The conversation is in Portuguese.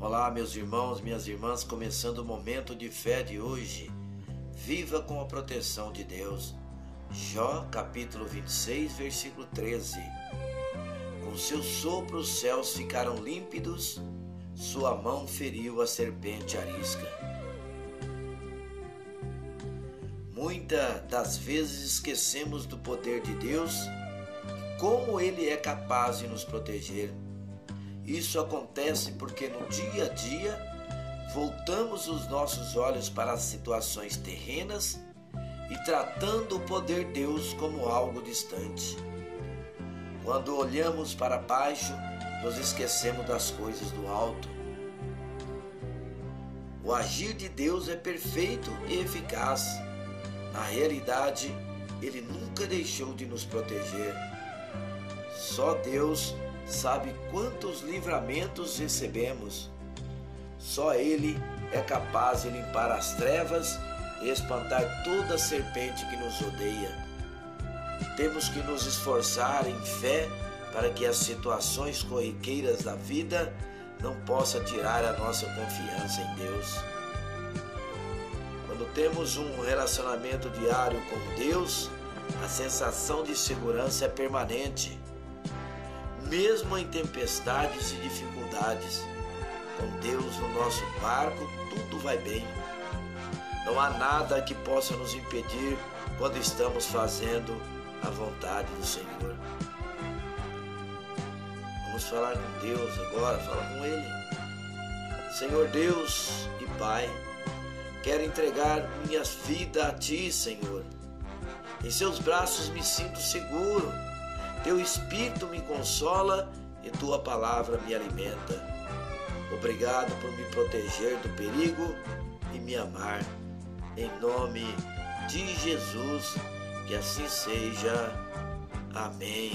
Olá, meus irmãos, minhas irmãs, começando o momento de fé de hoje. Viva com a proteção de Deus. Jó, capítulo 26, versículo 13. Com seu sopro os céus ficaram límpidos, sua mão feriu a serpente arisca. Muitas das vezes esquecemos do poder de Deus como Ele é capaz de nos proteger. Isso acontece porque no dia a dia voltamos os nossos olhos para as situações terrenas e tratando o poder de Deus como algo distante. Quando olhamos para baixo, nos esquecemos das coisas do alto. O agir de Deus é perfeito e eficaz. Na realidade, Ele nunca deixou de nos proteger. Só Deus sabe quantos livramentos recebemos. Só Ele é capaz de limpar as trevas e espantar toda serpente que nos odeia. Temos que nos esforçar em fé para que as situações corriqueiras da vida não possam tirar a nossa confiança em Deus. Quando temos um relacionamento diário com Deus, a sensação de segurança é permanente mesmo em tempestades e dificuldades. Com Deus no nosso barco, tudo vai bem. Não há nada que possa nos impedir quando estamos fazendo a vontade do Senhor. Vamos falar com Deus agora, fala com Ele. Senhor Deus e Pai, quero entregar minha vida a Ti, Senhor. Em Seus braços me sinto seguro teu Espírito me consola e tua palavra me alimenta. Obrigado por me proteger do perigo e me amar. Em nome de Jesus, que assim seja. Amém.